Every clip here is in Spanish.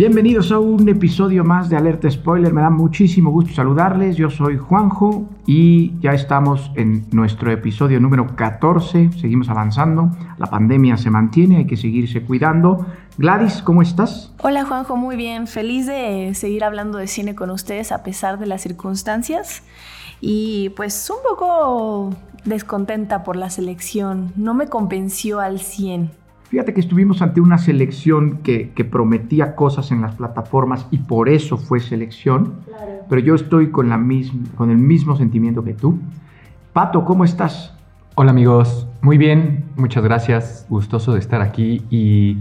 Bienvenidos a un episodio más de Alerta Spoiler. Me da muchísimo gusto saludarles. Yo soy Juanjo y ya estamos en nuestro episodio número 14. Seguimos avanzando. La pandemia se mantiene, hay que seguirse cuidando. Gladys, ¿cómo estás? Hola Juanjo, muy bien. Feliz de seguir hablando de cine con ustedes a pesar de las circunstancias. Y pues un poco descontenta por la selección. No me convenció al 100. Fíjate que estuvimos ante una selección que, prometía cosas en las plataformas y por eso fue selección, pero yo estoy con, la misma, con el mismo sentimiento que tú. Pato, ¿cómo estás? Hola amigos, muy bien, muchas gracias, gustoso de estar aquí y,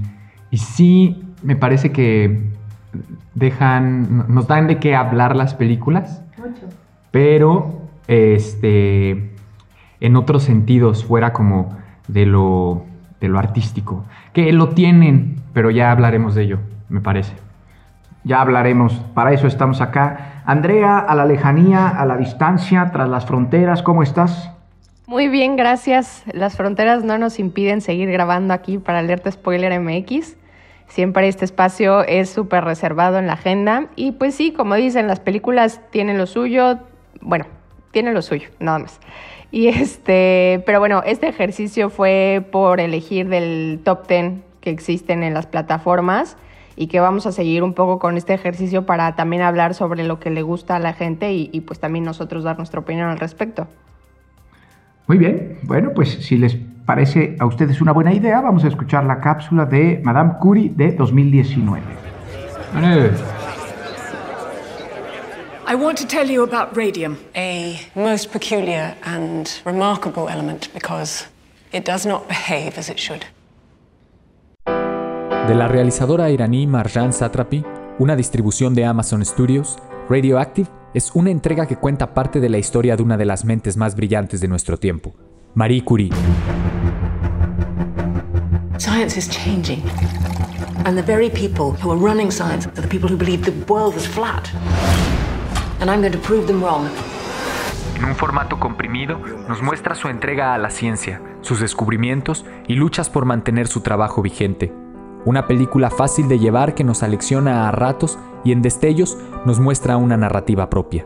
y sí, me parece que dejan, nos dan de qué hablar las películas, Mucho. pero este, en otros sentidos, fuera como de lo de lo artístico, que lo tienen, pero ya hablaremos de ello, me parece. Ya hablaremos, para eso estamos acá. Andrea, a la lejanía, a la distancia, tras las fronteras, ¿cómo estás? Muy bien, gracias. Las fronteras no nos impiden seguir grabando aquí para Alerta Spoiler MX. Siempre este espacio es súper reservado en la agenda. Y pues sí, como dicen, las películas tienen lo suyo. Bueno, tienen lo suyo, nada más. Y este, pero bueno, este ejercicio fue por elegir del top 10 que existen en las plataformas y que vamos a seguir un poco con este ejercicio para también hablar sobre lo que le gusta a la gente y, pues también nosotros dar nuestra opinión al respecto. Muy bien, bueno, pues si les parece a ustedes una buena idea, vamos a escuchar la cápsula de Madame Curie de 2019. I want to tell you about radium. A most peculiar and remarkable element because it does not behave as it should. De la realizadora iraní Marjan Satrapi, una distribución de Amazon Studios, Radioactive es una entrega que cuenta parte de la historia de una de las mentes más brillantes de nuestro tiempo, Marie Curie. Science is changing. And the very people who are running science are the people who believe the world is flat and I'm going to prove them wrong. En un formato comprimido, nos muestra su entrega a la ciencia, sus descubrimientos y luchas por mantener su trabajo vigente. Una película fácil de llevar que nos alecciona a ratos y en destellos nos muestra una narrativa propia.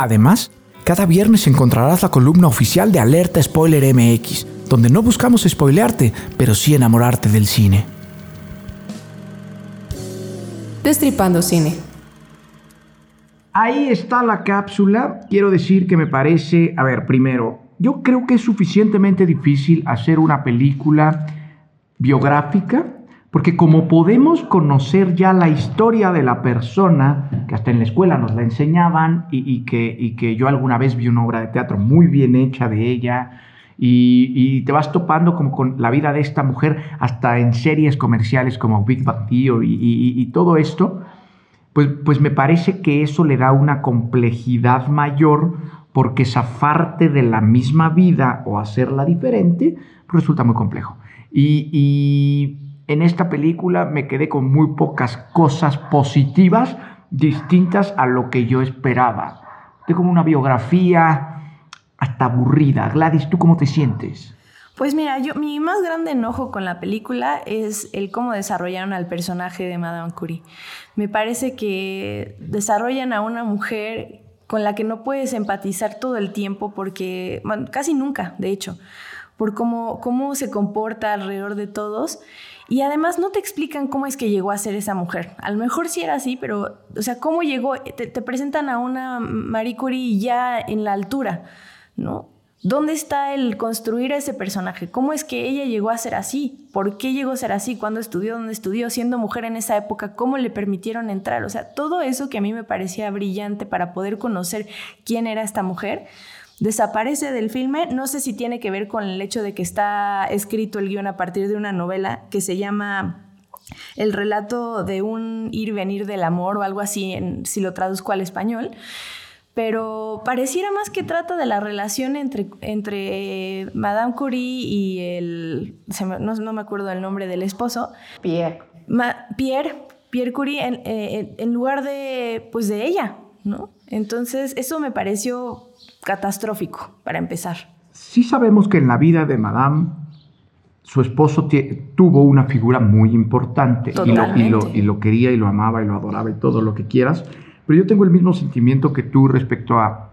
Además, cada viernes encontrarás la columna oficial de Alerta Spoiler MX, donde no buscamos spoilearte, pero sí enamorarte del cine. Destripando cine. Ahí está la cápsula. Quiero decir que me parece, a ver, primero, yo creo que es suficientemente difícil hacer una película biográfica porque como podemos conocer ya la historia de la persona, que hasta en la escuela nos la enseñaban y, que, yo alguna vez vi una obra de teatro muy bien hecha de ella, y, te vas topando como con la vida de esta mujer hasta en series comerciales como Big Bang Theory y, todo esto, pues, pues me parece que eso le da una complejidad mayor porque zafarte de la misma vida o hacerla diferente pues resulta muy complejo. y en esta película me quedé con muy pocas cosas positivas distintas a lo que yo esperaba. De como una biografía hasta aburrida. Gladys, ¿tú cómo te sientes? Pues mira, yo mi más grande enojo con la película es el cómo desarrollaron al personaje de Madame Curie. Me parece que desarrollan a una mujer con la que no puedes empatizar todo el tiempo porque, casi nunca, de hecho, por cómo, cómo se comporta alrededor de todos. Y además no te explican cómo es que llegó a ser esa mujer. A lo mejor sí era así, pero, o sea, cómo llegó, te, presentan a una Marie Curie ya en la altura, ¿no? ¿Dónde está el construir a ese personaje? ¿Cómo es que ella llegó a ser así? ¿Por qué llegó a ser así? ¿Cuándo estudió? ¿Dónde estudió? Siendo mujer en esa época, ¿cómo le permitieron entrar? O sea, todo eso que a mí me parecía brillante para poder conocer quién era esta mujer, desaparece del filme. No sé si tiene que ver con el hecho de que está escrito el guion a partir de una novela que se llama El relato de un ir y venir del amor o algo así, en, si lo traduzco al español pero pareciera más que trata de la relación entre, entre Madame Curie y el, no, me acuerdo el nombre del esposo. Pierre. Pierre, Pierre Curie, en, en, lugar de, pues de ella, ¿no? Entonces, eso me pareció catastrófico, para empezar. Sí sabemos que en la vida de Madame, su esposo tuvo una figura muy importante y lo, y, lo, y lo quería y lo amaba y lo adoraba y todo lo que quieras pero yo tengo el mismo sentimiento que tú respecto a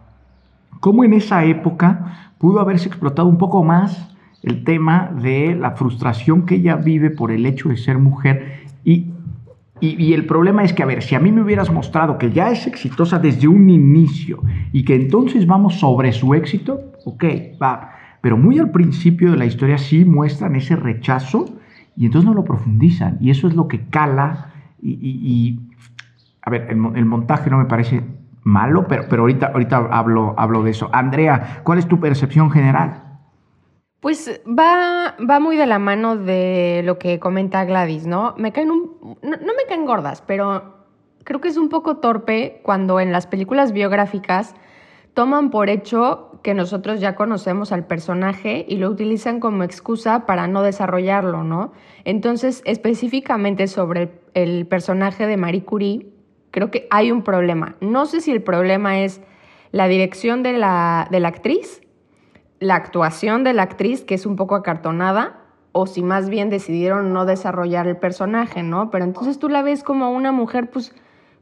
cómo en esa época pudo haberse explotado un poco más el tema de la frustración que ella vive por el hecho de ser mujer y, y, el problema es que, a ver, si a mí me hubieras mostrado que ya es exitosa desde un inicio y que entonces vamos sobre su éxito, ok, va. Pero muy al principio de la historia sí muestran ese rechazo y entonces no lo profundizan. Y eso es lo que cala y, a ver, el, montaje no me parece malo, pero, pero ahorita, ahorita hablo, hablo de eso. Andrea, ¿cuál es tu percepción general? Pues va, va muy de la mano de lo que comenta Gladys, ¿no? Me caen un, no, me caen gordas, pero creo que es un poco torpe cuando en las películas biográficas toman por hecho que nosotros ya conocemos al personaje y lo utilizan como excusa para no desarrollarlo, ¿no? Entonces, específicamente sobre el, el personaje de Marie Curie, Creo que hay un problema. No sé si el problema es la dirección de la, de la actriz, la actuación de la actriz, que es un poco acartonada, o si más bien decidieron no desarrollar el personaje, ¿no? Pero entonces tú la ves como una mujer, pues,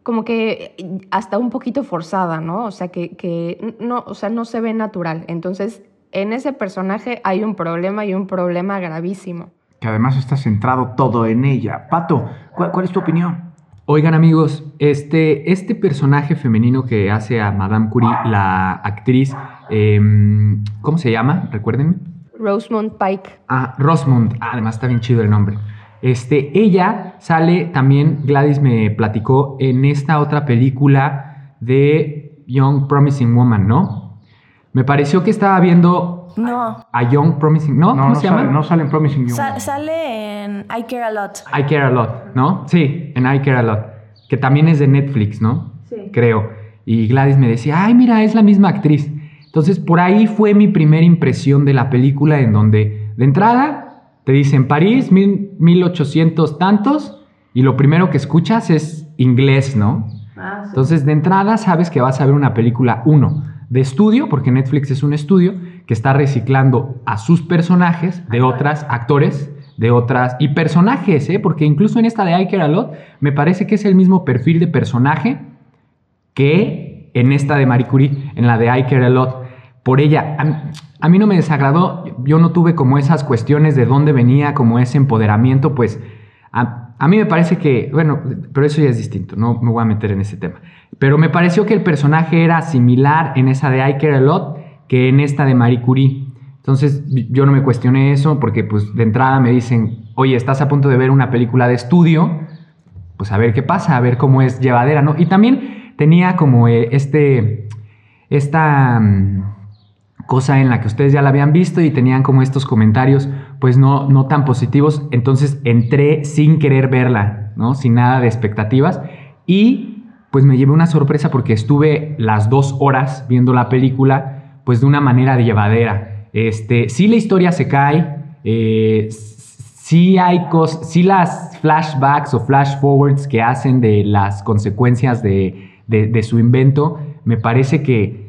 como que hasta un poquito forzada, ¿no? O sea, que, que no, o sea, no se ve natural. Entonces, en ese personaje hay un problema y un problema gravísimo. Que además está centrado todo en ella. Pato, cuál es tu opinión? Oigan amigos, este, este personaje femenino que hace a Madame Curie, la actriz, em, ¿cómo se llama? Recuérdenme. Rosemont Pike. Ah, Rosemont, ah, además está bien chido el nombre. Este, ella sale también, Gladys me platicó, en esta otra película de Young Promising Woman, ¿no? Me pareció que estaba viendo no. A Young Promising. ¿No? ¿Cómo se llama? no sale en Promising Young. sale en I Care a Lot. I Care a Lot, ¿no? Sí, en I Care a Lot. Que también es de Netflix, ¿no? Sí. Creo. Y Gladys me decía, ay, mira, es la misma actriz. Entonces, por ahí fue mi primera impresión de la película, en donde, de entrada, te dicen París, mil, 1800 tantos, y lo primero que escuchas es inglés, ¿no? Ah, sí. Entonces, de entrada, sabes que vas a ver una película, uno, de estudio, porque Netflix es un estudio, que está reciclando a sus personajes de otras actores, de otras y personajes, ¿eh? porque incluso en esta de I Care a Lot me parece que es el mismo perfil de personaje que en esta de Marie Curie, en la de I Care a Lot. Por ella, a, mí no me desagradó, yo no tuve como esas cuestiones de dónde venía, como ese empoderamiento, pues a, a, mí me parece que, bueno, pero eso ya es distinto, no me voy a meter en ese tema. Pero me pareció que el personaje era similar en esa de I Care a Lot que en esta de Marie Curie. Entonces yo no me cuestioné eso porque pues de entrada me dicen, oye, estás a punto de ver una película de estudio, pues a ver qué pasa, a ver cómo es llevadera, ¿no? Y también tenía como eh, este, esta mm, cosa en la que ustedes ya la habían visto y tenían como estos comentarios pues no, no tan positivos, entonces entré sin querer verla, ¿no? Sin nada de expectativas y pues me llevé una sorpresa porque estuve las dos horas viendo la película pues de una manera llevadera. Este, sí la historia se cae, eh, sí hay cosas, las flashbacks o flash forwards que hacen de las consecuencias de, su invento, me parece que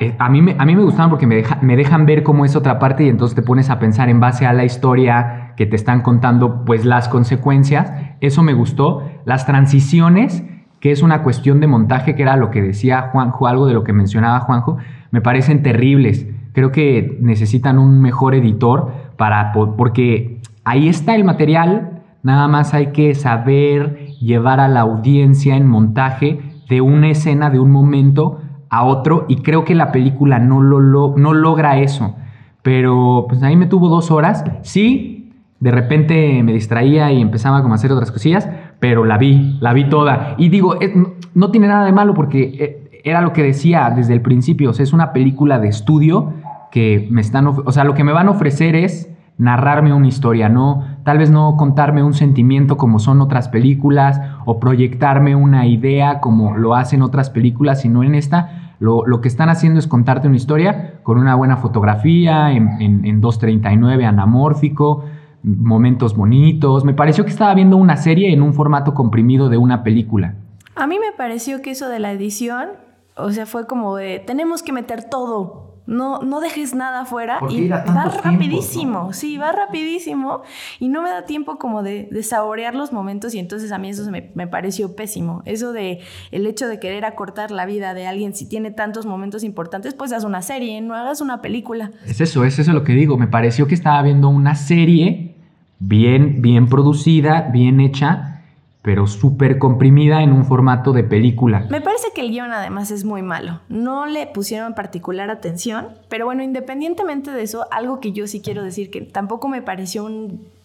eh, a, mí me, a mí me gustaron porque me, me dejan ver cómo es otra parte y entonces te pones a pensar en base a la historia que te están contando, pues las consecuencias. Eso me gustó. Las transiciones que es una cuestión de montaje, que era lo que decía Juanjo, algo de lo que mencionaba Juanjo, me parecen terribles. Creo que necesitan un mejor editor para, porque ahí está el material, nada más hay que saber llevar a la audiencia en montaje de una escena, de un momento a otro, y creo que la película no, lo, no logra eso. Pero pues ahí me tuvo dos horas. Sí, de repente me distraía y empezaba a hacer otras cosillas, pero la vi, la vi toda. Y digo, no tiene nada de malo porque eh, era lo que decía desde el principio, o sea, es una película de estudio que me están, o sea, lo que me van a ofrecer es narrarme una historia, no, tal vez no contarme un sentimiento como son otras películas o proyectarme una idea como lo hacen otras películas, sino en esta lo, que están haciendo es contarte una historia con una buena fotografía, en, en, en 239 anamórfico, momentos bonitos. Me pareció que estaba viendo una serie en un formato comprimido de una película. A mí me pareció que eso de la edición, o sea, fue como de, tenemos que meter todo. No, no dejes nada afuera y va rapidísimo, sí, va rapidísimo y no me da tiempo como de, saborear los momentos y entonces a mí eso me, me, pareció pésimo. Eso de el hecho de querer acortar la vida de alguien si tiene tantos momentos importantes, pues haz una serie, no hagas una película. Es eso, es eso lo que digo. Me pareció que estaba viendo una serie bien, bien producida, bien hecha, pero súper comprimida en un formato de película. Me parece que el guion además es muy malo. No le pusieron particular atención, pero bueno, independientemente de eso, algo que yo sí quiero decir que tampoco me pareció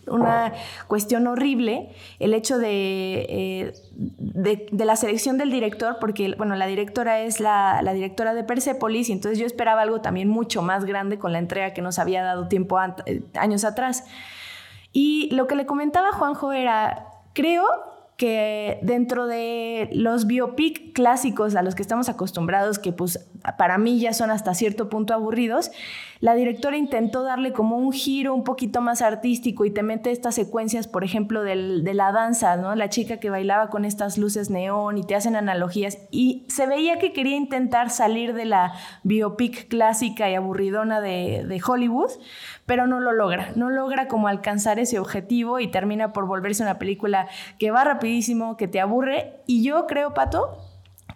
una cuestión horrible el hecho eh, de, de, la selección del director, porque bueno, la directora es la, la, directora de Persepolis y entonces yo esperaba algo también mucho más grande con la entrega que nos había dado tiempo eh, años atrás. Y lo que le comentaba Juanjo era, creo que dentro de los biopic clásicos a los que estamos acostumbrados, que pues para mí ya son hasta cierto punto aburridos, la directora intentó darle como un giro un poquito más artístico y te mete estas secuencias, por ejemplo, de la danza, ¿no? La chica que bailaba con estas luces neón y te hacen analogías. Y se veía que quería intentar salir de la biopic clásica y aburridona de, de Hollywood, pero no lo logra. No logra como alcanzar ese objetivo y termina por volverse una película que va rapidísimo, que te aburre. Y yo creo, Pato,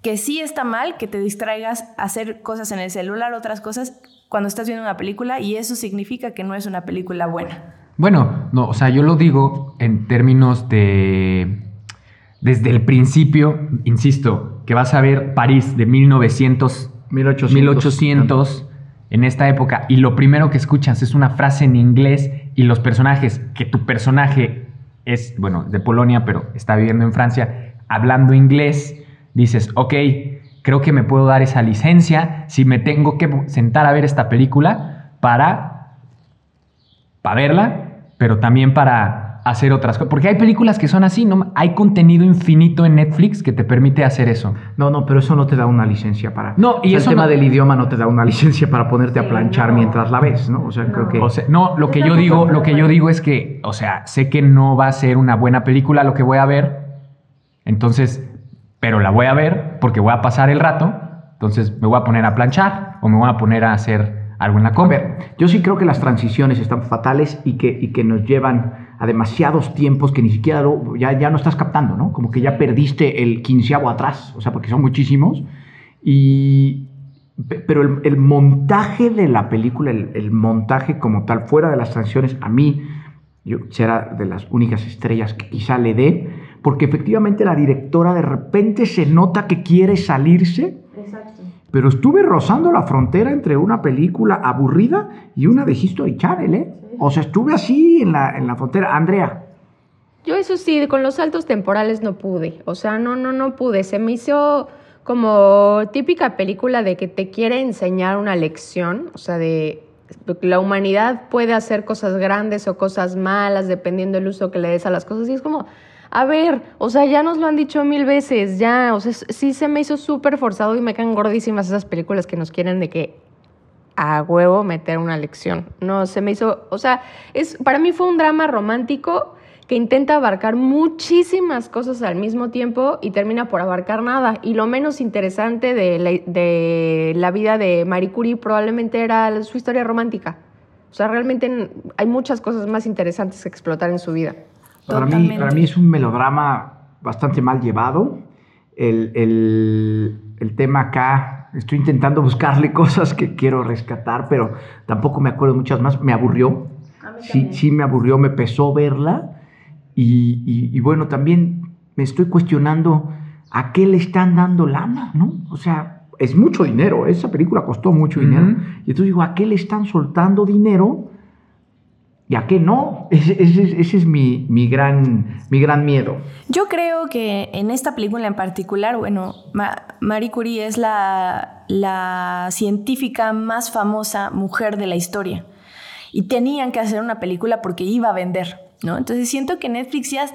que sí está mal que te distraigas a hacer cosas en el celular, otras cosas, cuando estás viendo una película y eso significa que no es una película buena. Bueno, no, o sea, yo lo digo en términos de... Desde el principio, insisto, que vas a ver París de 1900, 1800, 1800 en esta época y lo primero que escuchas es una frase en inglés y los personajes, que tu personaje es, bueno, de Polonia, pero está viviendo en Francia, hablando inglés, dices, ok, creo que me puedo dar esa licencia si me tengo que sentar a ver esta película para, para verla, pero también para hacer otras cosas. Porque hay películas que son así, ¿no? Hay contenido infinito en Netflix que te permite hacer eso. No, no, pero eso no te da una licencia para... No, y el tema del idioma no te da una licencia para ponerte a planchar mientras la ves, ¿no? O sea, creo que... no, lo que yo digo, lo que yo digo es que, o sea, sé que no va a ser una buena película lo que voy a ver, entonces pero la voy a ver porque voy a pasar el rato, entonces me voy a poner a planchar o me voy a poner a hacer algo en la compra. yo sí creo que las transiciones están fatales y que, y que nos llevan a demasiados tiempos que ni siquiera ya, ya no estás captando, ¿no? Como que ya perdiste el quinceavo atrás, o sea, porque son muchísimos. Y, pero el, montaje de la película, el, el, montaje como tal, fuera de las transiciones, a mí, yo será de las únicas estrellas que quizá le dé, porque efectivamente la directora de repente se nota que quiere salirse. Exacto. Pero estuve rozando la frontera entre una película aburrida y una de History Channel, ¿eh? O sea, estuve así en la, en la frontera. Andrea. Yo eso sí, con los saltos temporales no pude. O sea, no, no, no pude. Se me hizo como típica película de que te quiere enseñar una lección, o sea, de la humanidad puede hacer cosas grandes o cosas malas dependiendo del uso que le des a las cosas. Y es como, a ver, o sea, ya nos lo han dicho mil veces, ya, o sea, sí se me hizo súper forzado y me quedan gordísimas esas películas que nos quieren de que a huevo meter una lección. No, se me hizo, o sea, es, para mí fue un drama romántico que intenta abarcar muchísimas cosas al mismo tiempo y termina por abarcar nada. Y lo menos interesante de la, de la vida de Marie Curie probablemente era su historia romántica. O sea, realmente hay muchas cosas más interesantes que explotar en su vida. Para mí, para mí es un melodrama bastante mal llevado. el, el, el tema acá. Estoy intentando buscarle cosas que quiero rescatar, pero tampoco me acuerdo muchas más. Me aburrió. Sí, sí me aburrió, me pesó verla. Y, y- y bueno, también me estoy cuestionando a qué le están dando lana, ¿no? O sea, es mucho dinero. Esa película costó mucho dinero. Ujú. Y entonces digo, ¿a qué le están soltando dinero? ¿Y a qué no? Ese, es mi, gran, mi gran miedo. Yo creo que en esta película en particular, bueno, Ma- Marie Curie es la, científica más famosa mujer de la historia. Y tenían que hacer una película porque iba a vender, ¿no? Entonces siento que Netflix ya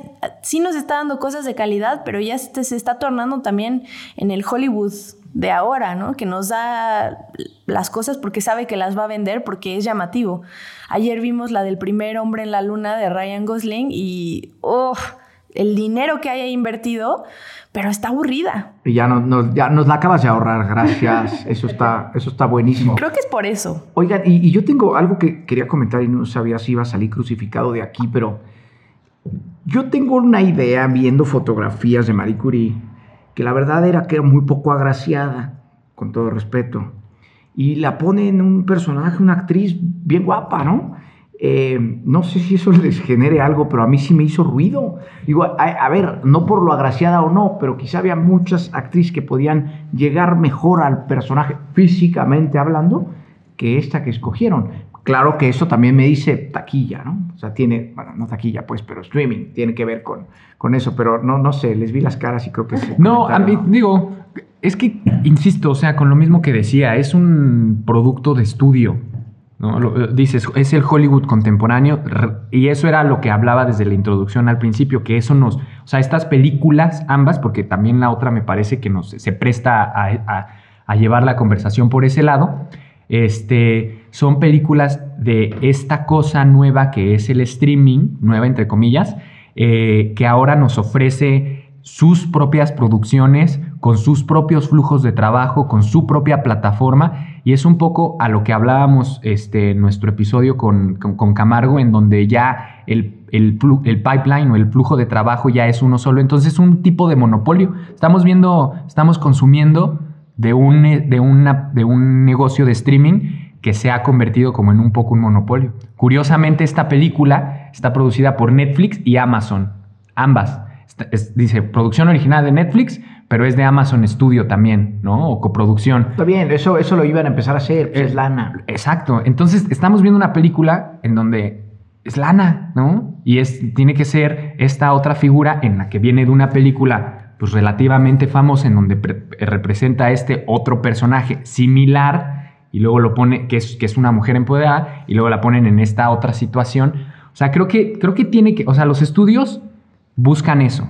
sí nos está dando cosas de calidad, pero ya se está tornando también en el Hollywood de ahora, ¿no? Que nos da las cosas porque sabe que las va a vender porque es llamativo. Ayer vimos la del primer hombre en la luna de Ryan Gosling y, oh, el dinero que haya invertido, pero está aburrida. Y ya, no- nos, ya nos la acabas de ahorrar, gracias. Eso está, eso está buenísimo. Creo que es por eso. Oigan, y, y yo tengo algo que quería comentar y no sabía si iba a salir crucificado de aquí, pero yo tengo una idea viendo fotografías de Marie Curie, que la verdad era que era muy poco agraciada, con todo respeto. Y la ponen un personaje, una actriz bien guapa, ¿no? Eh, no sé si eso les genere algo, pero a mí sí me hizo ruido. Digo, a ver, no por lo agraciada o no, pero quizá había muchas actrices que podían llegar mejor al personaje físicamente hablando que esta que escogieron. Claro que eso también me dice taquilla, ¿no? O sea, tiene, bueno, no taquilla, pues, pero streaming tiene que ver con, con eso, pero no, no sé, les vi las caras y creo que se No, a mí, digo, es que, insisto, o sea, con lo mismo que decía, es un producto de estudio. ¿no? Lo- dices, es el Hollywood contemporáneo, y eso era lo que hablaba desde la introducción al principio, que eso nos, o sea, estas películas, ambas, porque también la otra me parece que nos se presta a, a- a llevar la conversación por ese lado, este, son películas de esta cosa nueva que es el streaming, nueva entre comillas, eh, que ahora nos ofrece sus propias producciones, con sus propios flujos de trabajo, con su propia plataforma, y es un poco a lo que hablábamos este, en nuestro episodio con, con- Camargo, en donde ya el, el pipeline o el flujo de trabajo ya es uno solo, entonces es un tipo de monopolio. Estamos viendo, estamos consumiendo de un, de una, de un negocio de streaming que se ha convertido como en un poco un monopolio. Curiosamente, esta película está producida por Netflix y Amazon, ambas. Está- es- dice producción original de Netflix, pero es de Amazon Studio también, ¿no? O coproducción. Está bien, eso, eso lo iban a empezar a hacer, pues, es lana. Exacto. Entonces, estamos viendo una película en donde es lana, ¿no? Y es, tiene que ser esta otra figura en la que viene de una película pues relativamente famosa en donde pre- representa a este otro personaje similar y luego lo pone, que es, que es una mujer empoderada, y luego la ponen en esta otra situación. O sea, creo que, creo que tiene que, o sea, los estudios buscan eso,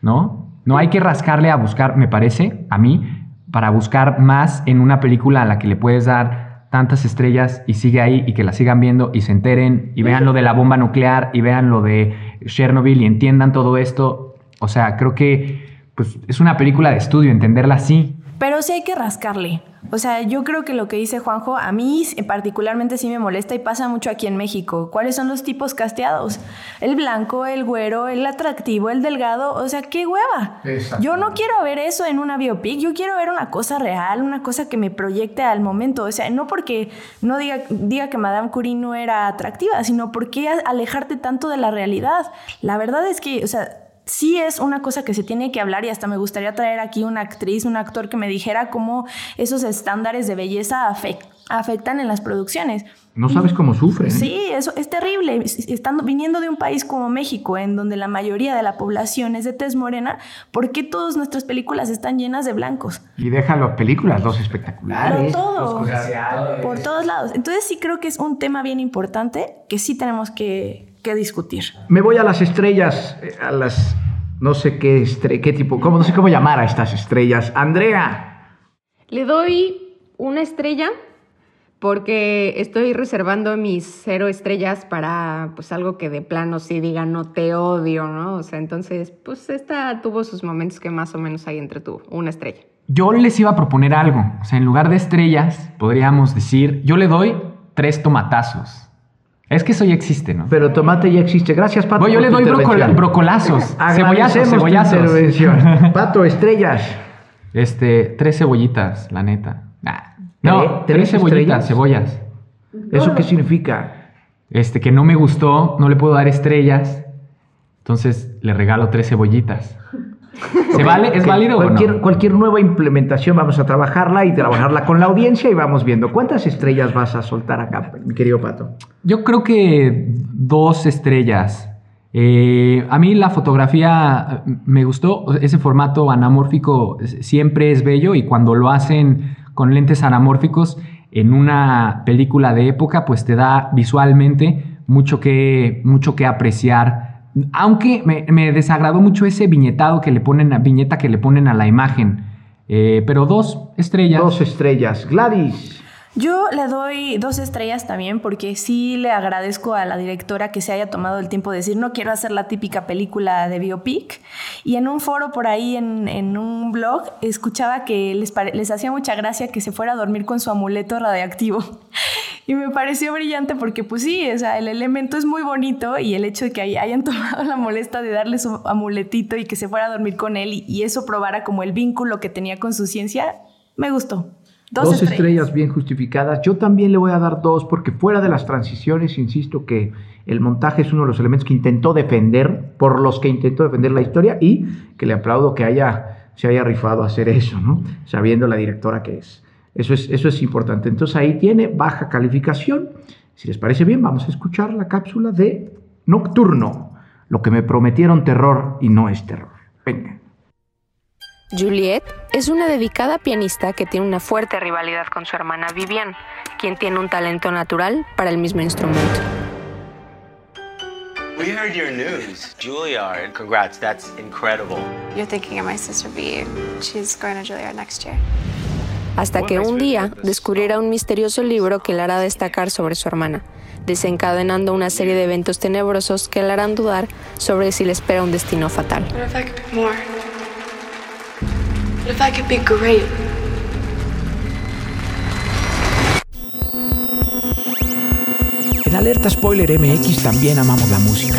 ¿no? No hay que rascarle a buscar, me parece, a mí, para buscar más en una película a la que le puedes dar tantas estrellas y sigue ahí y que la sigan viendo y se enteren y vean lo de la bomba nuclear y vean lo de Chernobyl y entiendan todo esto. O sea, creo que pues, es una película de estudio, entenderla así. Pero sí hay que rascarle. O sea, yo creo que lo que dice Juanjo, a mí particularmente sí me molesta y pasa mucho aquí en México. ¿Cuáles son los tipos casteados? El blanco, el güero, el atractivo, el delgado. O sea, qué hueva. Yo no quiero ver eso en una biopic. Yo quiero ver una cosa real, una cosa que me proyecte al momento. O sea, no porque no diga, diga que Madame Curie no era atractiva, sino porque alejarte tanto de la realidad. La verdad es que, o sea, sí es una cosa que se tiene que hablar y hasta me gustaría traer aquí una actriz, un actor que me dijera cómo esos estándares de belleza afec- afectan en las producciones. No sabes cómo sufren. ¿eh? Sí, eso es terrible. Estando viniendo de un país como México, en donde la mayoría de la población es de tez morena, ¿por qué todas nuestras películas están llenas de blancos? Y dejan las películas, los espectaculares. Pero todo, los comerciales. por todos lados. Entonces sí creo que es un tema bien importante que sí tenemos que, que discutir. Me voy a las estrellas, eh, a las no sé qué estre qué tipo, cómo no sé cómo llamar a estas estrellas. Andrea, Le doy una estrella porque estoy reservando mis cero estrellas para pues algo que de plano sí diga no te odio, ¿no? O sea, entonces, pues esta tuvo sus momentos que más o menos ahí entretuvo. Una estrella. Yo les iba a proponer algo. O sea, en lugar de estrellas, podríamos decir, yo le doy tres tomatazos. Es que eso ya existe, ¿no? Pero tomate ya existe. Gracias, Pato. Voy, yo por le doy brocola- brocolazos, tu cebollazos. intervención. Pato, estrellas. Este, tres cebollitas, la neta. Nah. No, ¿Tres- tres, tres cebollitas, estrellas? cebollas. ¿Eso qué significa? Este, que no me gustó, no le puedo dar estrellas. Entonces le regalo tres cebollitas. ¿Se vale? ¿Es válido cualquier, o no? Cualquier nueva implementación vamos a trabajarla y trabajarla con la audiencia y vamos viendo. ¿Cuántas estrellas vas a soltar acá, mi querido Pato? Yo creo que dos estrellas. Eh, a mí la fotografía me gustó, ese formato anamórfico siempre es bello y cuando lo hacen con lentes anamórficos en una película de época, pues te da visualmente mucho que, mucho que apreciar. Aunque me, me desagradó mucho ese viñetado que le ponen, a- viñeta que le ponen a la imagen. Eh, pero dos estrellas. Dos estrellas. Gladys. Yo le doy dos estrellas también porque sí le agradezco a la directora que se haya tomado el tiempo de decir no quiero hacer la típica película de biopic y en un foro por ahí en, en un blog escuchaba que les, les hacía mucha gracia que se fuera a dormir con su amuleto radiactivo y me pareció brillante porque pues sí, o sea, el elemento es muy bonito y el hecho de que hay- hayan tomado la molestia de darle su amuletito y que se fuera a dormir con él y, y eso probara como el vínculo que tenía con su ciencia, me gustó. Dos, Dos, estrellas. estrellas. bien justificadas. Yo también le voy a dar dos porque fuera de las transiciones, insisto que el montaje es uno de los elementos que intentó defender, por los que intentó defender la historia y que le aplaudo que haya, se haya rifado a hacer eso, ¿no? Sabiendo la directora que es. Eso es, eso es importante. Entonces ahí tiene baja calificación. Si les parece bien, vamos a escuchar la cápsula de Nocturno. Lo que me prometieron terror y no es terror. Venga. Juliette es una dedicada pianista que tiene una fuerte rivalidad con su hermana Vivian, quien tiene un talento natural para el mismo instrumento. We heard your news. Juilliard. Congrats, that's incredible. You're thinking of my sister B. She's going to Juilliard next year. Hasta que un día descubrirá un misterioso libro que le hará destacar sobre su hermana, desencadenando una serie de eventos tenebrosos que le harán dudar sobre si le espera un destino fatal. En Alerta Spoiler MX también amamos la música.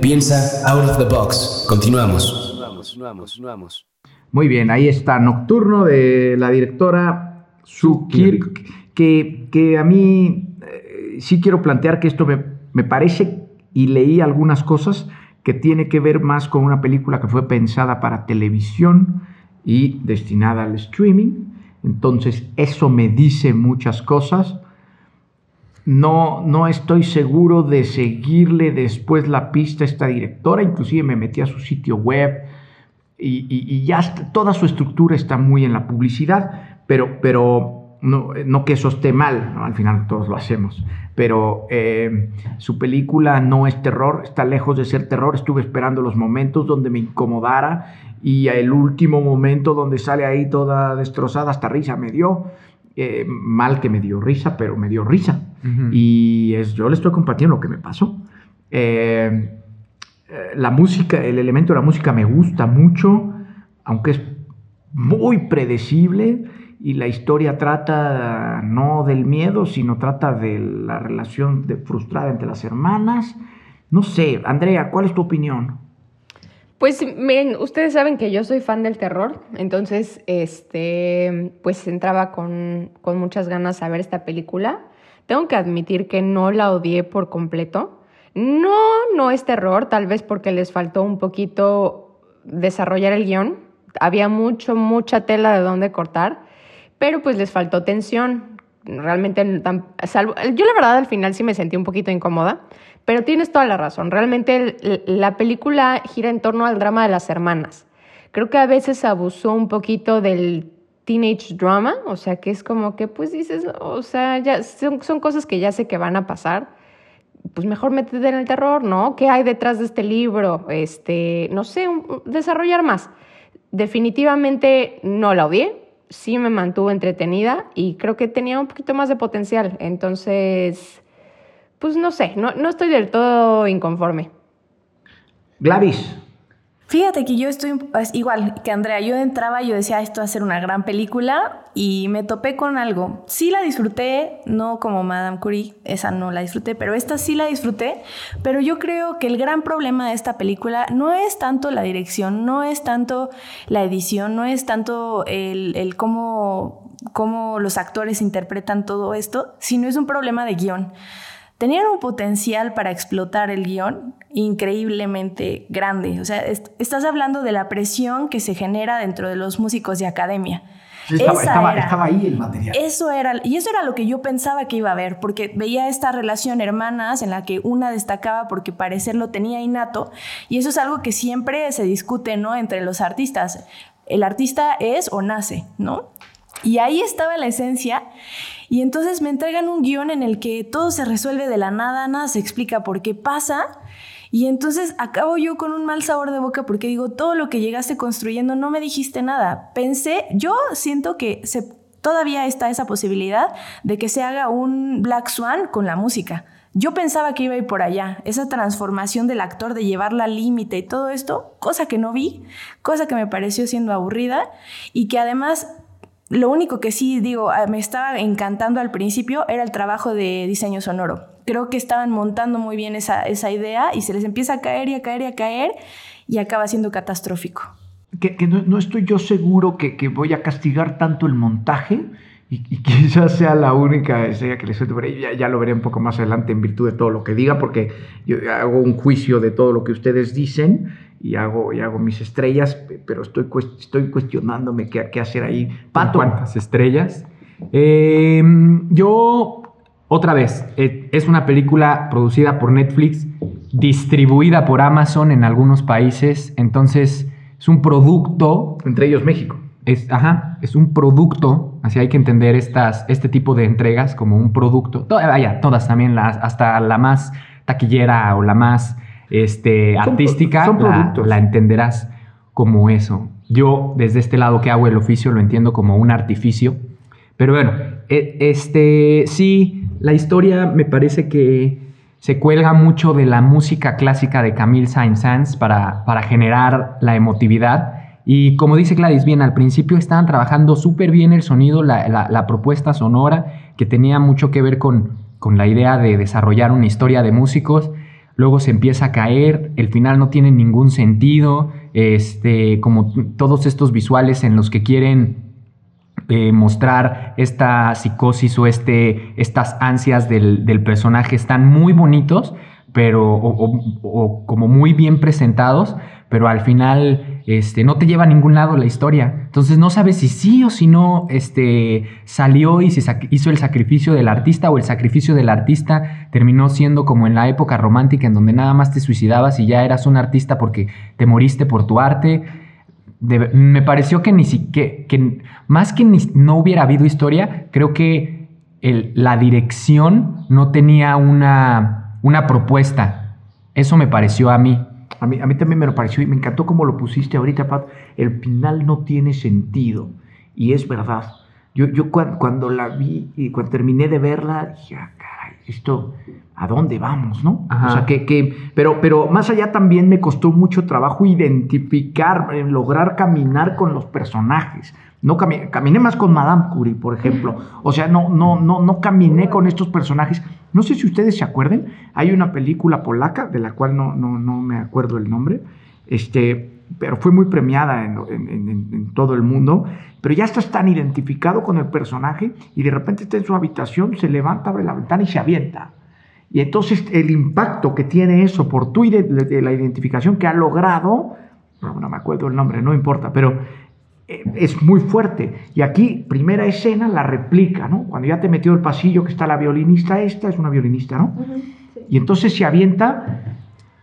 Piensa out of the box. Continuamos. Muy bien, ahí está Nocturno de la directora Sue Kirk, que, que a mí eh, sí quiero plantear que esto me, me parece, y leí algunas cosas, que tiene que ver más con una película que fue pensada para televisión y destinada al streaming. Entonces, eso me dice muchas cosas. No, no estoy seguro de seguirle después la pista a esta directora, inclusive me metí a su sitio web y, ya toda su estructura está muy en la publicidad, pero, pero no, no que eso esté mal, al final todos lo hacemos, pero eh, su película no es terror, está lejos de ser terror, estuve esperando los momentos donde me incomodara y el último momento donde sale ahí toda destrozada, hasta risa me dio. Eh, mal que me dio risa, pero me dio risa. Y es, yo le estoy compartiendo lo que me pasó. Eh, eh, la música, el elemento de la música me gusta mucho, aunque es muy predecible y la historia trata no del miedo, sino trata de la relación de- frustrada entre las hermanas. No sé, Andrea, ¿cuál es tu opinión? Pues miren, ustedes saben que yo soy fan del terror, entonces este pues entraba con, con muchas ganas a ver esta película. Tengo que admitir que no la odié por completo. No, no es terror, tal vez porque les faltó un poquito desarrollar el guion. Había mucho, mucha tela de dónde cortar, pero pues les faltó tensión. Realmente, salvo- yo la verdad al final sí me sentí un poquito incómoda, pero tienes toda la razón. Realmente la película gira en torno al drama de las hermanas. Creo que a veces abusó un poquito del teenage drama, o sea, que es como que pues dices, o sea, ya son, son cosas que ya sé que van a pasar. pues mejor métete en el terror, ¿no? ¿Qué hay detrás de este libro? Este, no sé, desarrollar más. Definitivamente no la odié, sí me mantuvo entretenida y creo que tenía un poquito más de potencial. Entonces, pues no sé, no, no estoy del todo inconforme. Gladys. Fíjate que yo estoy pues, igual que Andrea. Yo entraba y yo decía, esto va a ser una gran película y me topé con algo. Sí la disfruté, no como Madame Curie, esa no la disfruté, pero esta sí la disfruté. Pero yo creo que el gran problema de esta película no es tanto la dirección, no es tanto la edición, no es tanto el, el cómo, cómo los actores interpretan todo esto, sino es un problema de guion tenían un potencial para explotar el guion increíblemente grande. O sea, estás hablando de la presión que se genera dentro de los músicos de academia. estaba, ahí el material. Eso era, y eso era lo que yo pensaba que iba a ver, porque veía esta relación hermanas en la que una destacaba porque parecer lo tenía innato, y eso es algo que siempre se discute, ¿no? Entre los artistas. El artista es o nace, ¿no? Y ahí estaba la esencia. Y entonces me entregan un guion en el que todo se resuelve de la nada, nada se explica por qué pasa. Y entonces acabo yo con un mal sabor de boca porque digo, todo lo que llegaste construyendo no me dijiste nada. Pensé, yo siento que todavía está esa posibilidad de que se haga un Black Swan con la música. Yo pensaba que iba a ir por allá, esa transformación del actor de llevarla al límite y todo esto, cosa que no vi, cosa que me pareció siendo aburrida y que además lo único que sí digo, ah, me estaba encantando al principio era el trabajo de diseño sonoro. Creo que estaban montando muy bien esa, idea y se les empieza a caer y a caer y a caer y acaba siendo catastrófico. Que, no, estoy yo seguro que, voy a castigar tanto el montaje y, quizás sea la única escena que les suelte por ahí. Ya, ya, lo veré un poco más adelante en virtud de todo lo que diga, porque yo hago un juicio de todo lo que ustedes dicen y hago, y hago mis estrellas, pero estoy, estoy cuestionándome qué, qué hacer ahí. Pato. ¿Cuántas estrellas? Eh, yo, otra vez, eh, es una película producida por Netflix, distribuida por Amazon en algunos países, entonces es un producto. Entre ellos México. Es, ajá, es un producto, así hay que entender estas, este tipo de entregas como un producto. vaya, todas también, las, hasta la más taquillera o la más este, artística, la, entenderás como eso. Yo, desde este lado que hago el oficio, lo entiendo como un artificio. Pero bueno, e, este, sí, la historia me parece que se cuelga mucho de la música clásica de Camille Saint-Saëns para, para generar la emotividad. Y como dice Gladys bien, al principio estaban trabajando súper bien el sonido, la, propuesta sonora, que tenía mucho que ver con, con la idea de desarrollar una historia de músicos. Luego se empieza a caer, el final no tiene ningún sentido, este, como todos estos visuales en los que quieren eh, mostrar esta psicosis o este, estas ansias del, personaje están muy bonitos, pero, o, como muy bien presentados, pero al final este, no te lleva a ningún lado la historia. Entonces no sabes si sí o si no este, salió y se hizo el sacrificio del artista o el sacrificio del artista terminó siendo como en la época romántica en donde nada más te suicidabas y ya eras un artista porque te moriste por tu arte. me pareció que ni siquiera, más que no hubiera habido historia, creo que la dirección no tenía una propuesta. Eso me pareció a mí. A mí, a mí también me lo pareció y me encantó como lo pusiste ahorita, Pat. El final no tiene sentido. Y es verdad. Yo, yo cuando, la vi y cuando terminé de verla, dije, ah, esto, ¿a dónde vamos, no? O sea, que, que, pero, pero más allá también me costó mucho trabajo identificar, eh, lograr caminar con los personajes. No caminé, más con Madame Curie, por ejemplo. O sea, no, no, no, no caminé con estos personajes. No sé si ustedes se acuerden, hay una película polaca, de la cual no, no, no me acuerdo el nombre, este, pero fue muy premiada en, en, todo el mundo, pero ya estás tan identificado con el personaje y de repente está en su habitación, se levanta, abre la ventana y se avienta. Y entonces el impacto que tiene eso por tu de la identificación que ha logrado, no, no me acuerdo el nombre, no importa, pero eh, es muy fuerte. Y aquí, primera escena, la replica, ¿no? Cuando ya te metió el pasillo que está la violinista esta, es una violinista, ¿no? Y entonces se avienta,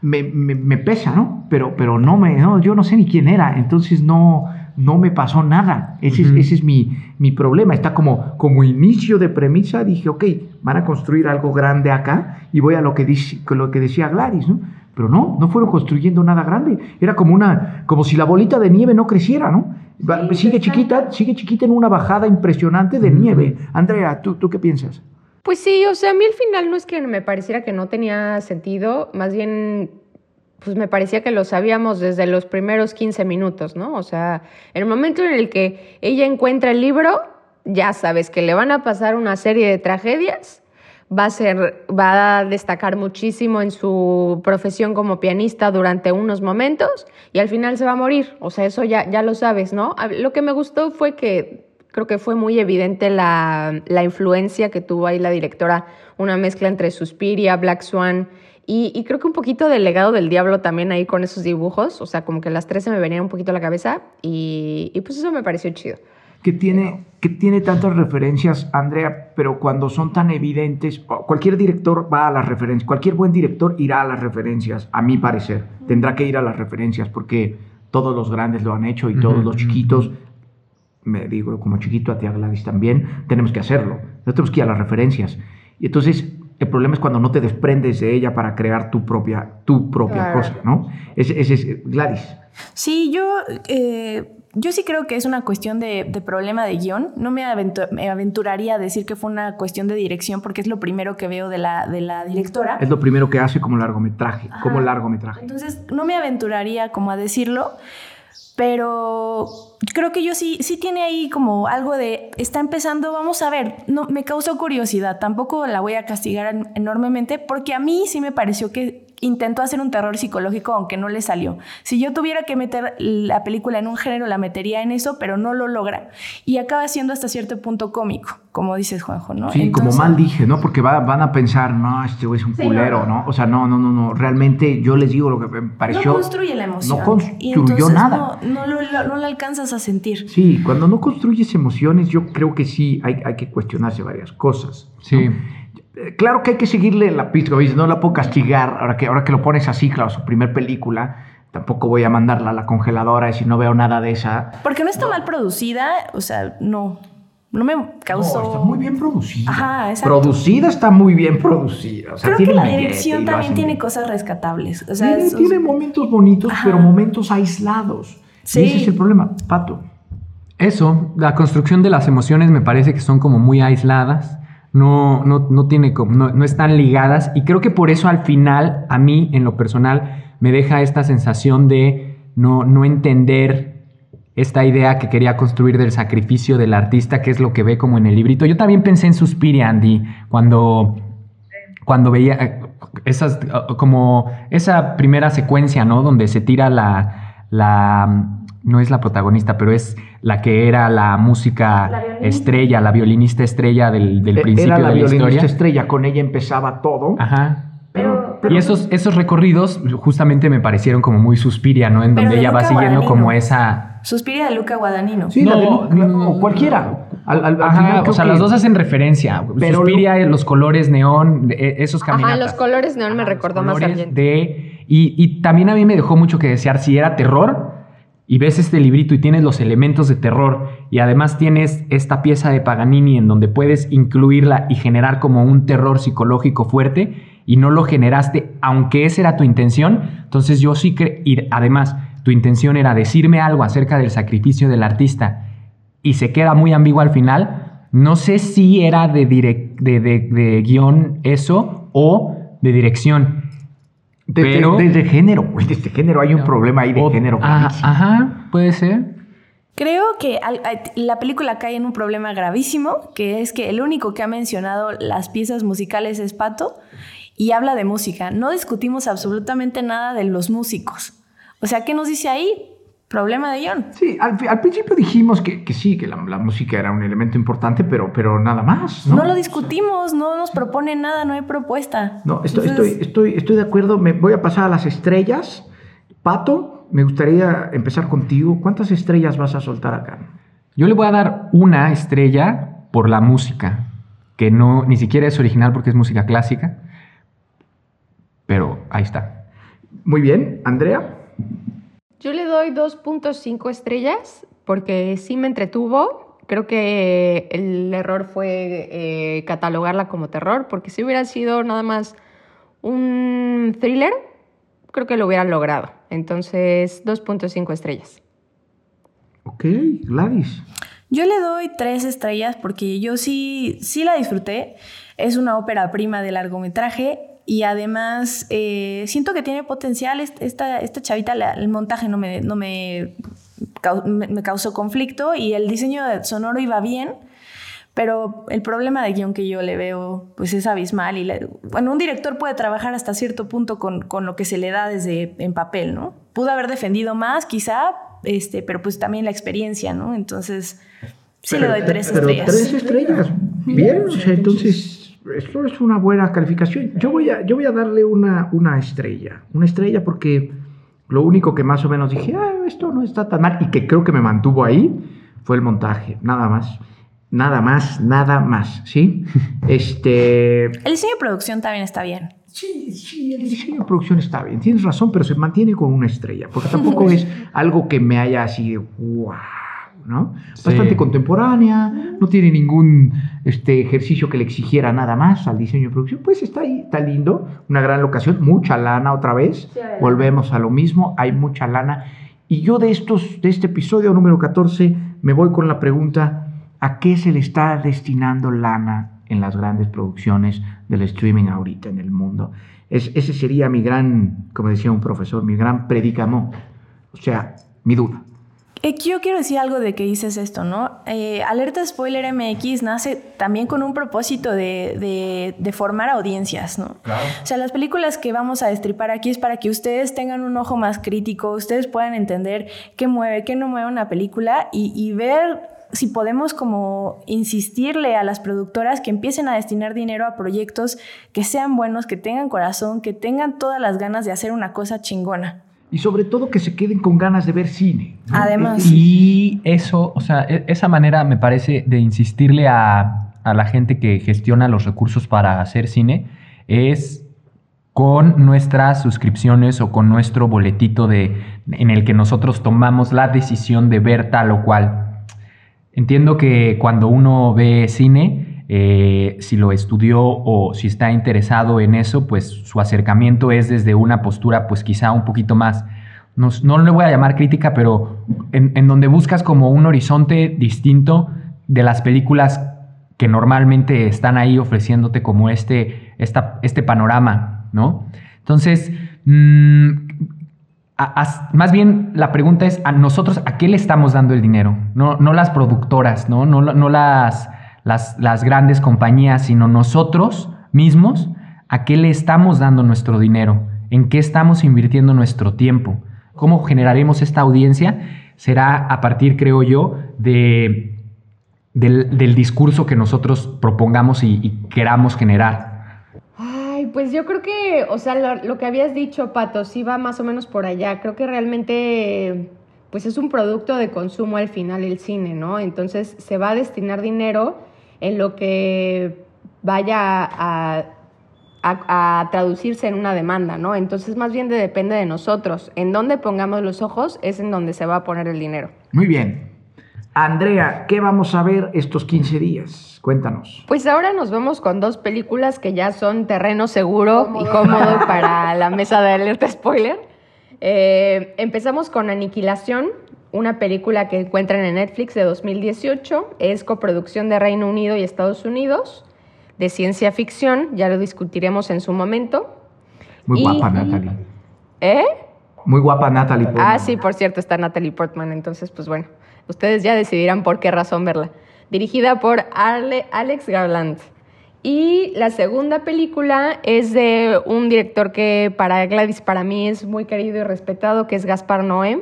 me, me, pesa, ¿no? Pero, pero no me, no, yo no sé ni quién era, entonces no, no me pasó nada. Ese, es, ese es mi, mi problema. Está como, como inicio de premisa. Dije, ok, van a construir algo grande acá y voy a lo que, dice, lo que decía Gladys, ¿no? Pero no, no fueron construyendo nada grande. Era como una, como si la bolita de nieve no creciera, ¿no? Va- sigue chiquita, sigue chiquita en una bajada impresionante de nieve. Andrea, ¿tú, ¿tú qué piensas? Pues sí, o sea, a mí al final no es que me pareciera que no tenía sentido, más bien, pues me parecía que lo sabíamos desde los primeros 15 minutos, ¿no? O sea, el momento en el que ella encuentra el libro, ya sabes que le van a pasar una serie de tragedias, va a ser, va a destacar muchísimo en su profesión como pianista durante unos momentos y al final se va a morir. O sea, eso ya, ya lo sabes, ¿no? Lo que me gustó fue que creo que fue muy evidente la, la influencia que tuvo ahí la directora, una mezcla entre Suspiria, Black Swan y, y creo que un poquito del legado del diablo también ahí con esos dibujos, o sea, como que las tres se me venían un poquito a la cabeza y, y pues eso me pareció chido. que tiene, que tiene tantas referencias, Andrea, pero cuando son tan evidentes, cualquier director va a las referencias, cualquier buen director irá a las referencias, a mi parecer, tendrá que ir a las referencias porque todos los grandes lo han hecho y todos Ujú, los chiquitos, me digo como chiquito a ti a Gladys también, tenemos que hacerlo, no tenemos que ir a las referencias. Y entonces el problema es cuando no te desprendes de ella para crear tu propia, tu propia Claro. cosa, ¿no? Ese, ese es Gladys. Sí, yo, eh, yo sí creo que es una cuestión de, de problema de guion. No me, aventu- me aventuraría a decir que fue una cuestión de dirección porque es lo primero que veo de la, de la directora. Es lo primero que hace como largometraje, como largometraje. Entonces, no me aventuraría como a decirlo, pero creo que yo sí, sí tiene ahí como algo de, está empezando, vamos a ver, no, me causó curiosidad, tampoco la voy a castigar en- enormemente, porque a mí sí me pareció que intentó hacer un terror psicológico, aunque no le salió. Si yo tuviera que meter la película en un género, la metería en eso, pero no lo logra. Y acaba siendo hasta cierto punto cómico, como dices Juanjo, ¿no? Sí, como Entonces- mal dije, ¿no? Porque va- van a pensar, no, este güey es un Sí, culero, no. O sea, no, no, no, no. Realmente yo les digo lo que me pareció. no construye la emoción. No construyó nada. No, no, lo, lo- no la alcanzas a sentir. Sí, cuando no construyes emociones, yo creo que sí hay, hay que cuestionarse varias cosas. Sí. Claro que hay que seguirle la pista, no la puedo castigar, ahora que, ahora que lo pones así, claro, su primer película, tampoco voy a mandarla a la congeladora y si no veo nada de esa. Porque no está mal producida, o sea, no. No me causó. está muy bien producida. Ajá, exacto. Producida está muy bien producida. O sea, Creo tiene que la dirección también tiene bien. cosas rescatables. O sea, tiene, esos- tiene momentos bonitos, pero momentos aislados. Sí. Y ese es el problema, Pato. Eso, la construcción de las emociones me parece que son como muy aisladas, no, no, no, tiene no, no están ligadas y creo que por eso al final, a mí en lo personal, me deja esta sensación de no, no entender esta idea que quería construir del sacrificio del artista, que es lo que ve como en el librito. Yo también pensé en Suspiria, Andy, cuando, cuando veía eh, esas, eh, como esa primera secuencia, ¿no? Donde se tira la, no es la protagonista, pero es la que era la música estrella, la violinista estrella del, del E- principio Era la de la violinista historia. estrella, con ella empezaba todo. Ajá. Pero, y esos, esos recorridos justamente me parecieron como muy suspiria, ¿no? En donde de ella va Luca siguiendo Guadagnino. como esa... Suspiria de Luca Guadagnino. Sí, la de Lu- o cualquiera. Al, al- al Ajá, final o sea, que- las dos hacen referencia. Pero Suspiria, los colores neón, de- esos Ajá, caminatas. los colores neón me recordó más a de y, y también a mí me dejó mucho que desear si era terror y ves este librito y tienes los elementos de terror y además tienes esta pieza de Paganini en donde puedes incluirla y generar como un terror psicológico fuerte y no lo generaste aunque esa era tu intención. Entonces yo sí que además tu intención era decirme algo acerca del sacrificio del artista y se queda muy ambiguo al final. No sé si era de, direc- de, de- de guion eso o de dirección Desde, pero- desde género, güey, desde género hay un problema ahí de género. Ah, gravísimo. ajá, puede ser. Creo que al- a- la película cae en un problema gravísimo, que es que el único que ha mencionado las piezas musicales es Pato y habla de música. No discutimos absolutamente nada de los músicos. O sea, ¿qué nos dice ahí? Problema de guion. Sí, al, principio dijimos que, que sí, que la, la música era un elemento importante, pero, pero nada más, No, ¿no? lo discutimos, no nos propone nada, no hay propuesta. No, estoy, Entonces, estoy, estoy, estoy de acuerdo. Me voy a pasar a las estrellas. Pato, me gustaría empezar contigo. ¿Cuántas estrellas vas a soltar acá? Yo le voy a dar una estrella por la música, que no ni siquiera es original porque es música clásica, pero ahí está. Muy bien, Andrea. Yo le doy 2.5 estrellas porque sí me entretuvo. Creo que el error fue eh, catalogarla como terror, porque si hubiera sido nada más un thriller, creo que lo hubieran logrado. Entonces, 2.5 estrellas. Ok, Gladys. Yo le doy tres estrellas porque yo sí, sí la disfruté. Es una ópera prima de largometraje y además eh, siento que tiene potencial. Esta, esta chavita, el montaje no me, no me, me causó conflicto y el diseño sonoro iba bien. Pero el problema de guion que yo le veo, pues es abismal. Y bueno, un director puede trabajar hasta cierto punto con, con, lo que se le da desde en papel, ¿no? Pudo haber defendido más, quizá, este, pero pues también la experiencia, ¿no? Entonces, sí le doy tres pero estrellas. Tres estrellas. Bien, o sea, entonces, esto es una buena calificación. Yo voy a, yo voy a darle una, una estrella. Una estrella porque lo único que más o menos dije, ah, esto no está tan mal, y que creo que me mantuvo ahí, fue el montaje, nada más. Nada más, nada más, ¿sí? Este... El diseño de producción también está bien. Sí, sí, el diseño de producción está bien. Tienes razón, pero se mantiene con una estrella, porque tampoco es algo que me haya así de wow, ¿no? Bastante contemporánea, no tiene ningún este, ejercicio que le exigiera nada más al diseño de producción. Pues está ahí, está lindo, una gran locación, mucha lana otra vez. Volvemos a lo mismo, hay mucha lana. Y yo de estos, de este episodio número 14, me voy con la pregunta ¿A qué se le está destinando lana en las grandes producciones del streaming ahorita en el mundo? Es, ese sería mi gran, como decía un profesor, mi gran predicamento. O sea, mi duda. Eh, yo quiero decir algo de que dices esto, ¿no? Eh, Alerta Spoiler MX nace también con un propósito de, de, formar audiencias, ¿no? Claro. O sea, las películas que vamos a destripar aquí es para que ustedes tengan un ojo más crítico, ustedes puedan entender qué mueve, qué no mueve una película y, y ver si podemos como insistirle a las productoras que empiecen a destinar dinero a proyectos que sean buenos, que tengan corazón, que tengan todas las ganas de hacer una cosa chingona. Y sobre todo que se queden con ganas de ver cine. Además. Y eso, o sea, e-, esa manera me parece de insistirle a, a la gente que gestiona los recursos para hacer cine es con nuestras suscripciones o con nuestro boletito de, en el que nosotros tomamos la decisión de ver tal o cual Entiendo que cuando uno ve cine, eh, si lo estudió o si está interesado en eso, pues su acercamiento es desde una postura pues quizá un poquito más, no, no le voy a llamar crítica, pero en, donde buscas como un horizonte distinto de las películas que normalmente están ahí ofreciéndote como este, esta, este panorama, ¿no? Entonces, mmm, más bien la pregunta es a nosotros a qué le estamos dando el dinero, no, no las productoras, no, no las, las, las, grandes compañías, sino nosotros mismos a qué le estamos dando nuestro dinero, en qué estamos invirtiendo nuestro tiempo, cómo generaremos esta audiencia, será a partir, creo yo, de, del, discurso que nosotros propongamos y queramos generar pues yo creo que, o sea, lo, que habías dicho, Pato, sí va más o menos por allá. Creo que realmente, pues es un producto de consumo al final el cine, ¿no? Entonces se va a destinar dinero en lo que vaya a, a, traducirse en una demanda, ¿no? Entonces más bien depende de nosotros. En dónde pongamos los ojos es en donde se va a poner el dinero. Muy bien. Andrea, ¿qué vamos a ver estos 15 días? Cuéntanos. Pues ahora nos vemos con dos películas que ya son terreno seguro y cómodo para la mesa de alerta spoiler. Eh, empezamos con Aniquilación, una película que encuentran en Netflix de 2018. Es coproducción de Reino Unido y Estados Unidos, de ciencia ficción. Ya lo discutiremos en su momento. Muy guapa, Natalie. ¿Eh? Muy guapa Natalie Portman. Ah, sí, por cierto, está Natalie Portman. Entonces, pues bueno. Ustedes ya decidirán por qué razón verla. Dirigida por Alex Garland. Y la segunda película es de un director que para Gladys, para mí es muy querido y respetado, que es Gaspar Noé.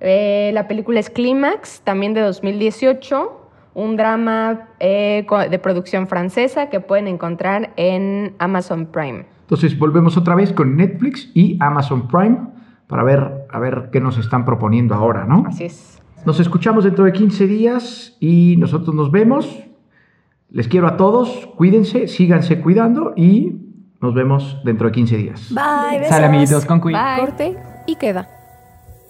Eh, la película es Clímax, también de 2018, un drama eh, de producción francesa que pueden encontrar en Amazon Prime. Entonces volvemos otra vez con Netflix y Amazon Prime para ver, a ver qué nos están proponiendo ahora, ¿no? Así es. Nos escuchamos dentro de 15 días y nosotros nos vemos. Les quiero a todos, cuídense, síganse cuidando y nos vemos dentro de 15 días. Bye. Sale amiguitos con cuidado. Corte y queda.